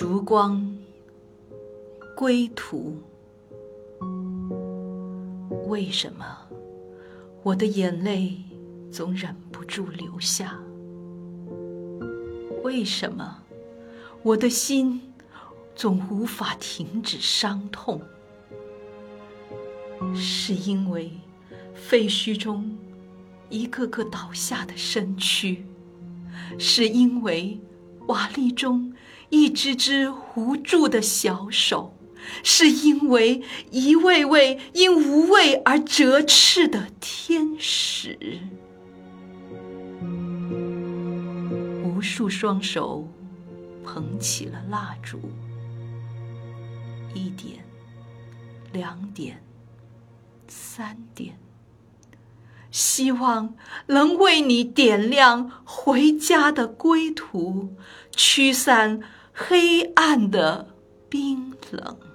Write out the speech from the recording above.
烛光，归途。为什么我的眼泪总忍不住流下？为什么我的心总无法停止伤痛？是因为废墟中一个个倒下的身躯，是因为瓦砾中一只只无助的小手。是因为一位位因无畏而折翅的天使，无数双手捧起了蜡烛，一点，两点，三点，希望能为你点亮回家的归途，驱散黑暗的冰冷。